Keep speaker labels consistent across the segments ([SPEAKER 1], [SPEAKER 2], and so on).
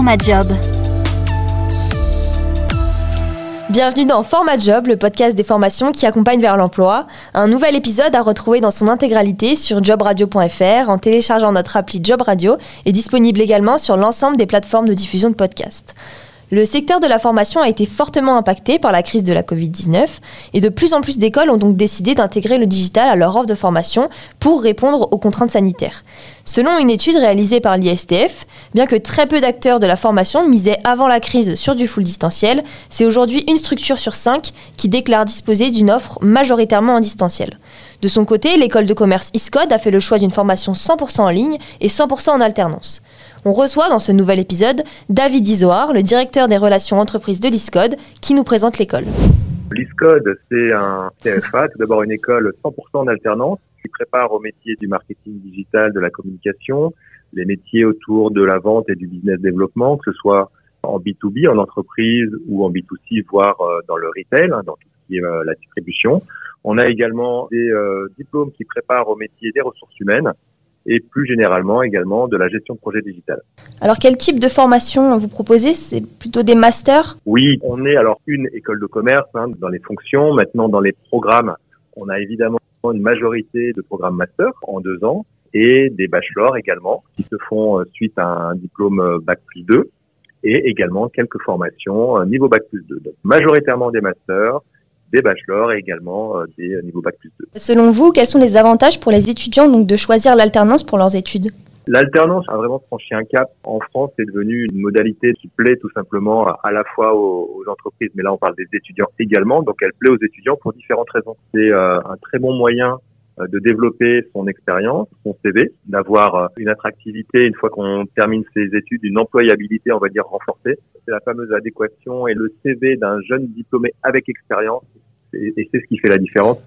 [SPEAKER 1] Format.
[SPEAKER 2] Bienvenue dans Format Job, le podcast des formations qui accompagne vers l'emploi. Un nouvel épisode à retrouver dans son intégralité sur jobradio.fr en téléchargeant notre appli Job Radio et disponible également sur l'ensemble des plateformes de diffusion de podcasts. Le secteur de la formation a été fortement impacté par la crise de la Covid-19 et de plus en plus d'écoles ont donc décidé d'intégrer le digital à leur offre de formation pour répondre aux contraintes sanitaires. Selon une étude réalisée par l'ISTF, bien que très peu d'acteurs de la formation misaient avant la crise sur du full distanciel, c'est aujourd'hui une structure sur cinq qui déclare disposer d'une offre majoritairement en distanciel. De son côté, l'école de commerce ISCOD a fait le choix d'une formation 100% en ligne et 100% en alternance. On reçoit dans ce nouvel épisode David Isoard, le directeur des relations entreprises de l'ISCOD, qui nous présente l'école.
[SPEAKER 3] L'ISCOD, c'est un CFA, tout d'abord une école 100% en alternance qui prépare au métier du marketing digital, de la communication, les métiers autour de la vente et du business développement, que ce soit en B2B, en entreprise ou en B2C, voire euh, dans le retail, hein, dans tout ce qui est euh, la distribution. On a également des euh, diplômes qui préparent au métier des ressources humaines, et plus généralement également de la gestion de projet digital.
[SPEAKER 2] Alors quel type de formation vous proposez? C'est plutôt des masters?
[SPEAKER 3] Oui, on est alors une école de commerce hein, dans les fonctions. Maintenant dans les programmes, on a évidemment une majorité de programmes master en deux ans et des bachelors également qui se font euh, suite à un diplôme euh, Bac plus 2 et également quelques formations niveau Bac plus 2. Donc majoritairement des masters, des bachelors et également euh, des euh, niveaux bac plus 2.
[SPEAKER 2] Selon vous, quels sont les avantages pour les étudiants donc de choisir l'alternance pour leurs études?
[SPEAKER 3] L'alternance a vraiment franchi un cap. En France, c'est devenu une modalité qui plaît tout simplement à la fois aux, entreprises, mais là on parle des étudiants également. Donc elle plaît aux étudiants pour différentes raisons. C'est euh, un très bon moyen de développer son expérience, son CV, d'avoir une attractivité une fois qu'on termine ses études, une employabilité, on va dire, renforcée. C'est la fameuse adéquation et le CV d'un jeune diplômé avec expérience et, c'est ce qui fait la différence.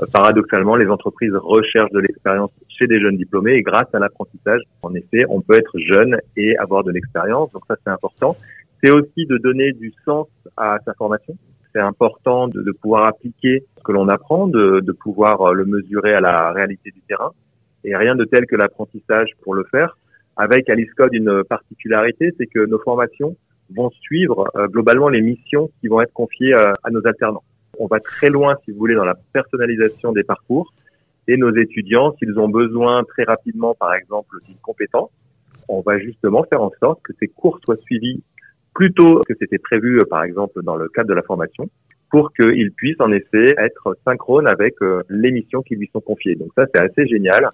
[SPEAKER 3] Euh, paradoxalement, les entreprises recherchent de l'expérience chez des jeunes diplômés et grâce à l'apprentissage, en effet, on peut être jeune et avoir de l'expérience. Donc ça, c'est important. C'est aussi de donner du sens à sa formation. C'est important de, de, pouvoir appliquer que l'on apprend, de, pouvoir euh, le mesurer à la réalité du terrain. Et rien de tel que l'apprentissage pour le faire. Avec Alice Code, une particularité, c'est que nos formations vont suivre euh, globalement les missions qui vont être confiées à nos alternants. On va très loin, si vous voulez, dans la personnalisation des parcours. Et nos étudiants, s'ils ont besoin très rapidement, par exemple, d'une compétence, on va justement faire en sorte que ces cours soient suivis plus tôt que c'était prévu, euh, par exemple, dans le cadre de la formation, pour qu'ils puissent en effet être synchrones avec euh, les missions qui lui sont confiées. Donc ça, c'est assez génial.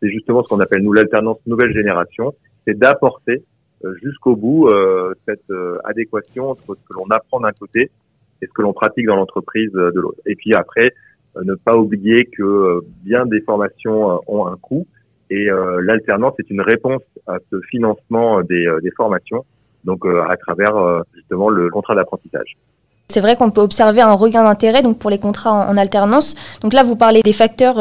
[SPEAKER 3] C'est justement ce qu'on appelle, nous, l'alternance nouvelle génération. C'est d'apporter euh, jusqu'au bout cette adéquation entre ce que l'on apprend d'un côté et ce que l'on pratique dans l'entreprise euh, de l'autre. Et puis après, euh, ne pas oublier que euh, bien des formations ont un coût et l'alternance est une réponse à ce financement des, des formations, donc à travers justement le contrat d'apprentissage.
[SPEAKER 2] C'est vrai qu'on peut observer un regain d'intérêt donc pour les contrats en, alternance. Donc là, vous parlez des facteurs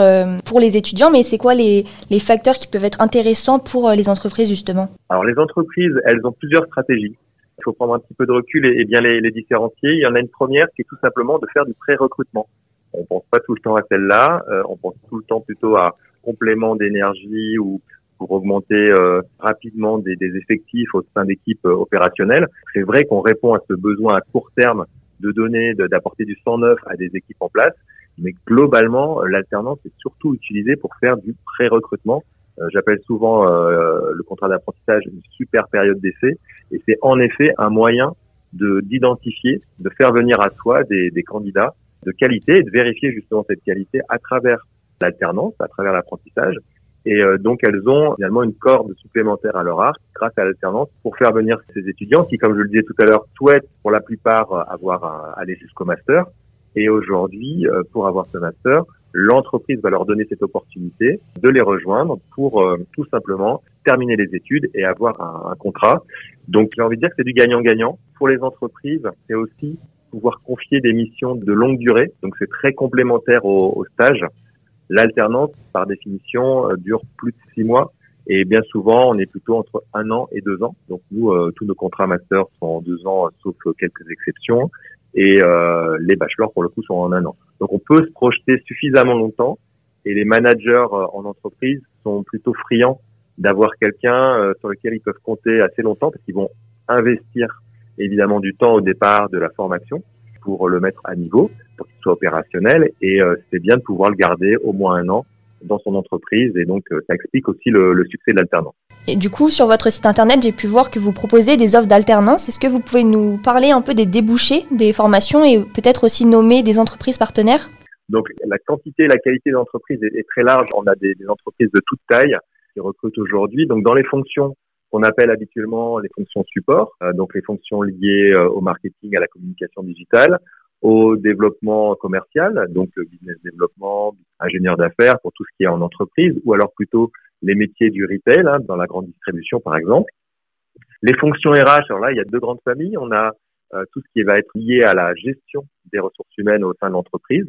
[SPEAKER 2] pour les étudiants, mais c'est quoi les, les, facteurs qui peuvent être intéressants pour les entreprises justement?
[SPEAKER 3] Alors les entreprises, elles ont plusieurs stratégies. Il faut prendre un petit peu de recul et, bien les, les, différencier. Il y en a une première qui est tout simplement de faire du pré-recrutement. On pense pas tout le temps à celle-là, euh, on pense tout le temps plutôt à complément d'énergie ou pour augmenter euh, rapidement des, des, effectifs au sein d'équipes euh, opérationnelles. C'est vrai qu'on répond à ce besoin à court terme de donner, d'apporter du sang neuf à des équipes en place, mais globalement, l'alternance est surtout utilisée pour faire du pré-recrutement. Euh, j'appelle souvent euh, le contrat d'apprentissage une super période d'essai, et c'est en effet un moyen de d'identifier, de faire venir à soi des, des candidats de qualité et de vérifier justement cette qualité à travers l'alternance, à travers l'apprentissage. Et euh, donc elles ont finalement une corde supplémentaire à leur arc grâce à l'alternance pour faire venir ces étudiants qui, comme je le disais tout à l'heure, souhaitent pour la plupart avoir un, aller jusqu'au master. Et aujourd'hui, pour avoir ce master, l'entreprise va leur donner cette opportunité de les rejoindre pour euh, tout simplement terminer les études et avoir un, contrat. Donc j'ai envie de dire que c'est du gagnant-gagnant. Pour les entreprises, c'est aussi pouvoir confier des missions de longue durée. Donc c'est très complémentaire au, au stage. L'alternance, par définition, euh, dure plus de six mois. Et bien souvent, on est plutôt entre un an et deux ans. Donc nous, euh, tous nos contrats master sont en deux ans, sauf quelques exceptions et euh, les bachelors pour le coup sont en un an. Donc on peut se projeter suffisamment longtemps et les managers euh, en entreprise sont plutôt friands d'avoir quelqu'un euh, sur lequel ils peuvent compter assez longtemps parce qu'ils vont investir évidemment du temps au départ de la formation pour le mettre à niveau, pour qu'il soit opérationnel. Et euh, c'est bien de pouvoir le garder au moins un an dans son entreprise. Et donc, euh, ça explique aussi le, le succès de l'alternance.
[SPEAKER 2] Et du coup, sur votre site internet, j'ai pu voir que vous proposez des offres d'alternance. Est-ce que vous pouvez nous parler un peu des débouchés des formations et peut-être aussi nommer des entreprises partenaires?
[SPEAKER 3] Donc, la quantité et la qualité d'entreprise est, est, très large. On a des, des entreprises de toute taille qui recrutent aujourd'hui. Donc, dans les fonctions qu'on appelle habituellement les fonctions support, euh, donc les fonctions liées euh, au marketing, à la communication digitale, au développement commercial, donc business développement, ingénieur d'affaires pour tout ce qui est en entreprise, ou alors plutôt les métiers du retail, hein, dans la grande distribution par exemple. Les fonctions RH, alors là, il y a deux grandes familles. On a euh, tout ce qui va être lié à la gestion des ressources humaines au sein de l'entreprise,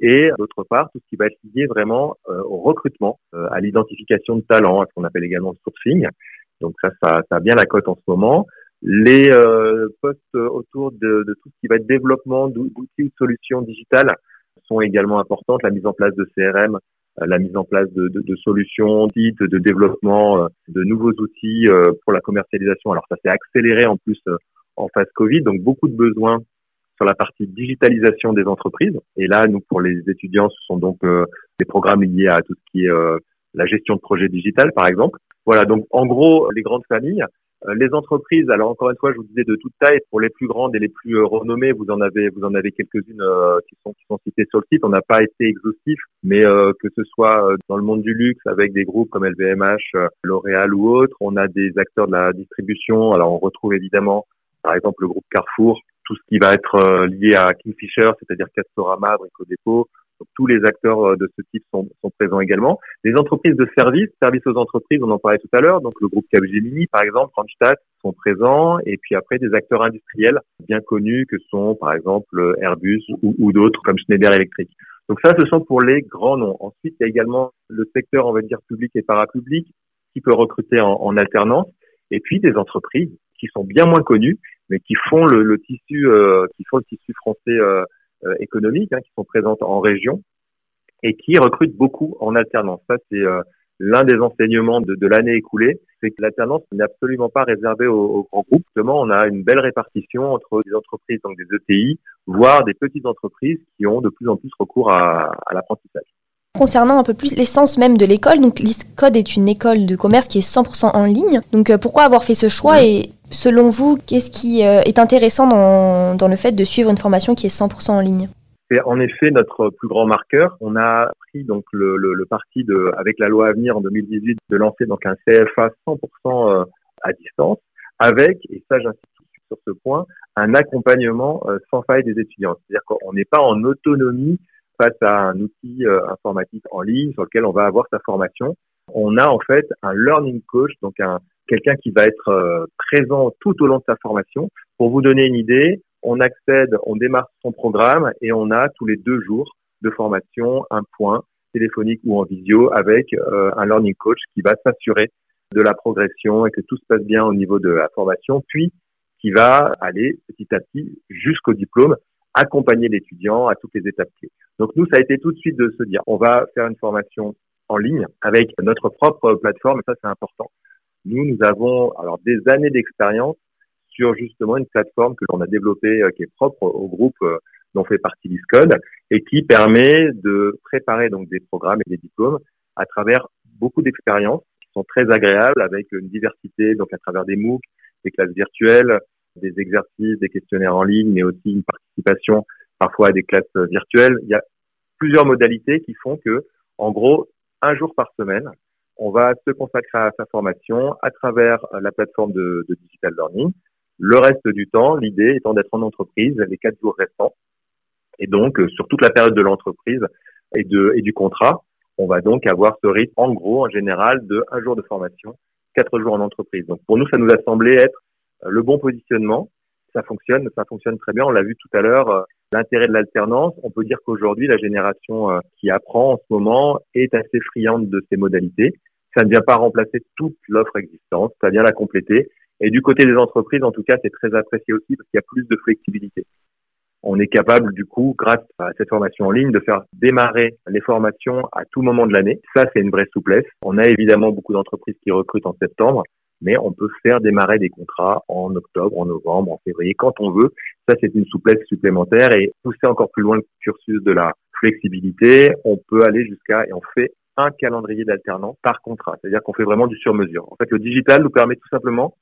[SPEAKER 3] et d'autre part, tout ce qui va être lié vraiment au recrutement, à l'identification de talents, à ce qu'on appelle également le sourcing. Donc ça, ça, ça a bien la cote en ce moment. Les euh, postes autour de, de, tout ce qui va être développement d'outils ou de solutions digitales sont également importantes. La mise en place de CRM, euh, la mise en place de, de, de solutions dites de développement euh, de nouveaux outils euh, pour la commercialisation. Alors ça s'est accéléré en plus en phase Covid, donc beaucoup de besoins sur la partie digitalisation des entreprises. Et là, nous, pour les étudiants, ce sont donc des programmes liés à tout ce qui est la gestion de projets digital, par exemple. Voilà, donc en gros, les grandes familles. Euh, les entreprises, alors encore une fois, je vous disais de toute taille. Pour les plus grandes et les plus euh, renommées, vous en avez, vous en avez quelques-unes euh, qui sont qui citées sur le site. On n'a pas été exhaustif, mais que ce soit dans le monde du luxe avec des groupes comme LVMH, L'Oréal ou autres, on a des acteurs de la distribution. Alors on retrouve évidemment, par exemple, le groupe Carrefour, tout ce qui va être lié à Kingfisher, c'est-à-dire Castorama, Brico Dépôt, tous les acteurs euh, de ce type sont, sont, présents également. Les entreprises de services, services aux entreprises, on en parlait tout à l'heure. Donc le groupe Capgemini, par exemple, Randstad, sont présents. Et puis après, des acteurs industriels bien connus que sont, par exemple, Airbus ou, ou d'autres comme Schneider Electric. Donc ça, ce sont pour les grands noms. Ensuite, il y a également le secteur, on va dire, public et parapublic qui peut recruter en, en alternance. Et puis des entreprises qui sont bien moins connues, mais qui font le, le tissu, euh, qui font le tissu français euh, économiques hein, qui sont présentes en région et qui recrutent beaucoup en alternance. Ça, c'est euh, l'un des enseignements de, de l'année écoulée, c'est que l'alternance n'est absolument pas réservée aux, aux, grands groupes. Justement, on a une belle répartition entre des entreprises, donc des ETI, voire des petites entreprises qui ont de plus en plus recours à, à l'apprentissage.
[SPEAKER 2] Concernant un peu plus l'essence même de l'école, donc l'ISCODE est une école de commerce qui est 100% en ligne. Donc euh, pourquoi avoir fait ce choix et selon vous, qu'est-ce qui euh, est intéressant dans, dans le fait de suivre une formation qui est 100% en ligne?
[SPEAKER 3] C'est en effet notre plus grand marqueur. On a pris donc le, parti de, avec la loi à venir en 2018 de lancer donc un CFA 100% euh, à distance, avec et ça j'insiste sur ce point, un accompagnement sans faille des étudiants. C'est-à-dire qu'on n'est pas en autonomie face à un outil euh, informatique en ligne sur lequel on va avoir sa formation. On a en fait un learning coach, donc un quelqu'un qui va être euh, présent tout au long de sa formation. Pour vous donner une idée, on accède, on démarre son programme et on a tous les deux jours de formation un point téléphonique ou en visio avec euh, un learning coach qui va s'assurer de la progression et que tout se passe bien au niveau de la formation, puis qui va aller petit à petit jusqu'au diplôme accompagner l'étudiant à toutes les étapes clés. Donc nous, ça a été tout de suite de se dire, on va faire une formation en ligne avec notre propre plateforme, et ça c'est important. Nous, nous avons alors des années d'expérience sur justement une plateforme que l'on a développée euh, qui est propre au groupe euh, dont fait partie l'ISCODE et qui permet de préparer donc des programmes et des diplômes à travers beaucoup d'expériences qui sont très agréables avec une diversité donc à travers des MOOC, des classes virtuelles, des exercices, des questionnaires en ligne, mais aussi une participation parfois à des classes virtuelles. Il y a plusieurs modalités qui font que, en gros, un jour par semaine, on va se consacrer à sa formation à travers la plateforme de, de digital learning. Le reste du temps, l'idée étant d'être en entreprise les quatre jours restants. Et donc, sur toute la période de l'entreprise et, et du contrat, on va donc avoir ce rythme, en gros, en général, de un jour de formation, quatre jours en entreprise. Donc, pour nous, ça nous a semblé être euh, le bon positionnement, ça fonctionne, ça fonctionne très bien. On l'a vu tout à l'heure, euh, l'intérêt de l'alternance. On peut dire qu'aujourd'hui, la génération euh, qui apprend en ce moment est assez friande de ces modalités. Ça ne vient pas remplacer toute l'offre existante, ça vient la compléter. Et du côté des entreprises, en tout cas, c'est très apprécié aussi parce qu'il y a plus de flexibilité. On est capable, du coup, grâce à cette formation en ligne, de faire démarrer les formations à tout moment de l'année. Ça, c'est une vraie souplesse. On a évidemment beaucoup d'entreprises qui recrutent en septembre mais on peut faire démarrer des contrats en octobre, en novembre, en février, quand on veut. Ça, c'est une souplesse supplémentaire et pousser encore plus loin le cursus de la flexibilité, on peut aller jusqu'à, et on fait un calendrier d'alternance par contrat. C'est-à-dire qu'on fait vraiment du sur-mesure. En fait, le digital nous permet tout simplement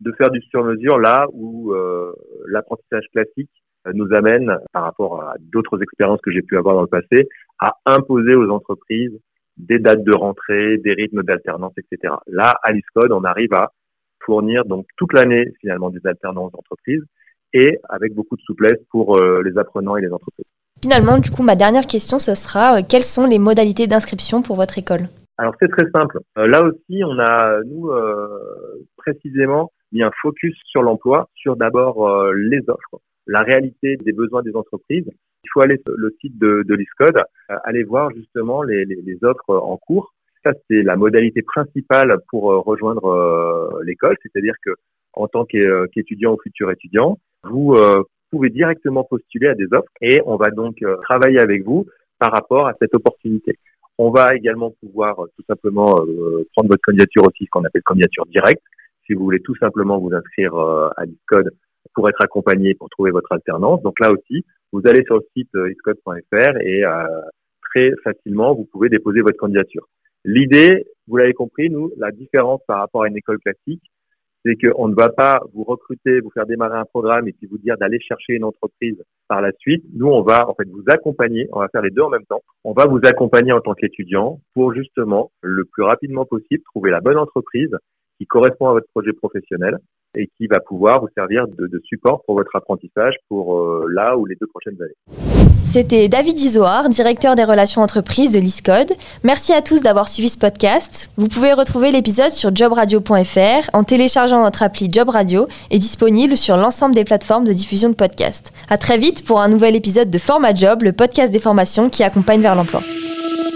[SPEAKER 3] de faire du sur-mesure là où euh, l'apprentissage classique euh, nous amène, par rapport à d'autres expériences que j'ai pu avoir dans le passé, à imposer aux entreprises des dates de rentrée, des rythmes d'alternance, etc. Là, à l'ISCODE, on arrive à fournir donc toute l'année finalement des alternances d'entreprise et avec beaucoup de souplesse pour euh, les apprenants et les entreprises.
[SPEAKER 2] Finalement, du coup, ma dernière question, ce sera euh, quelles sont les modalités d'inscription pour votre école?
[SPEAKER 3] Alors c'est très simple. Euh, là aussi, on a nous précisément mis un focus sur l'emploi, sur d'abord les offres, la réalité des besoins des entreprises. Il faut aller sur le site de, de l'ISCODE, aller voir justement les, offres en cours. Ça, c'est la modalité principale pour rejoindre l'école, c'est-à-dire que en tant qu'étudiant ou futur étudiant, vous euh, pouvez directement postuler à des offres et on va donc euh, travailler avec vous par rapport à cette opportunité. On va également pouvoir euh, tout simplement prendre votre candidature aussi, ce qu'on appelle candidature directe. Si vous voulez tout simplement vous inscrire à Discode pour être accompagné pour trouver votre alternance. Donc là aussi, vous allez sur le site iscode.fr et très facilement, vous pouvez déposer votre candidature. L'idée, vous l'avez compris, nous, la différence par rapport à une école classique, c'est qu'on ne va pas vous recruter, vous faire démarrer un programme et puis vous dire d'aller chercher une entreprise par la suite. Nous, on va en fait vous accompagner, on va faire les deux en même temps. On va vous accompagner en tant qu'étudiant pour justement le plus rapidement possible trouver la bonne entreprise qui correspond à votre projet professionnel et qui va pouvoir vous servir de, support pour votre apprentissage pour euh, là ou les deux prochaines années.
[SPEAKER 2] C'était David Isoard, directeur des relations entreprises de l'ISCODE. Merci à tous d'avoir suivi ce podcast. Vous pouvez retrouver l'épisode sur jobradio.fr en téléchargeant notre appli Job Radio et disponible sur l'ensemble des plateformes de diffusion de podcasts. À très vite pour un nouvel épisode de Format Job, le podcast des formations qui accompagne vers l'emploi.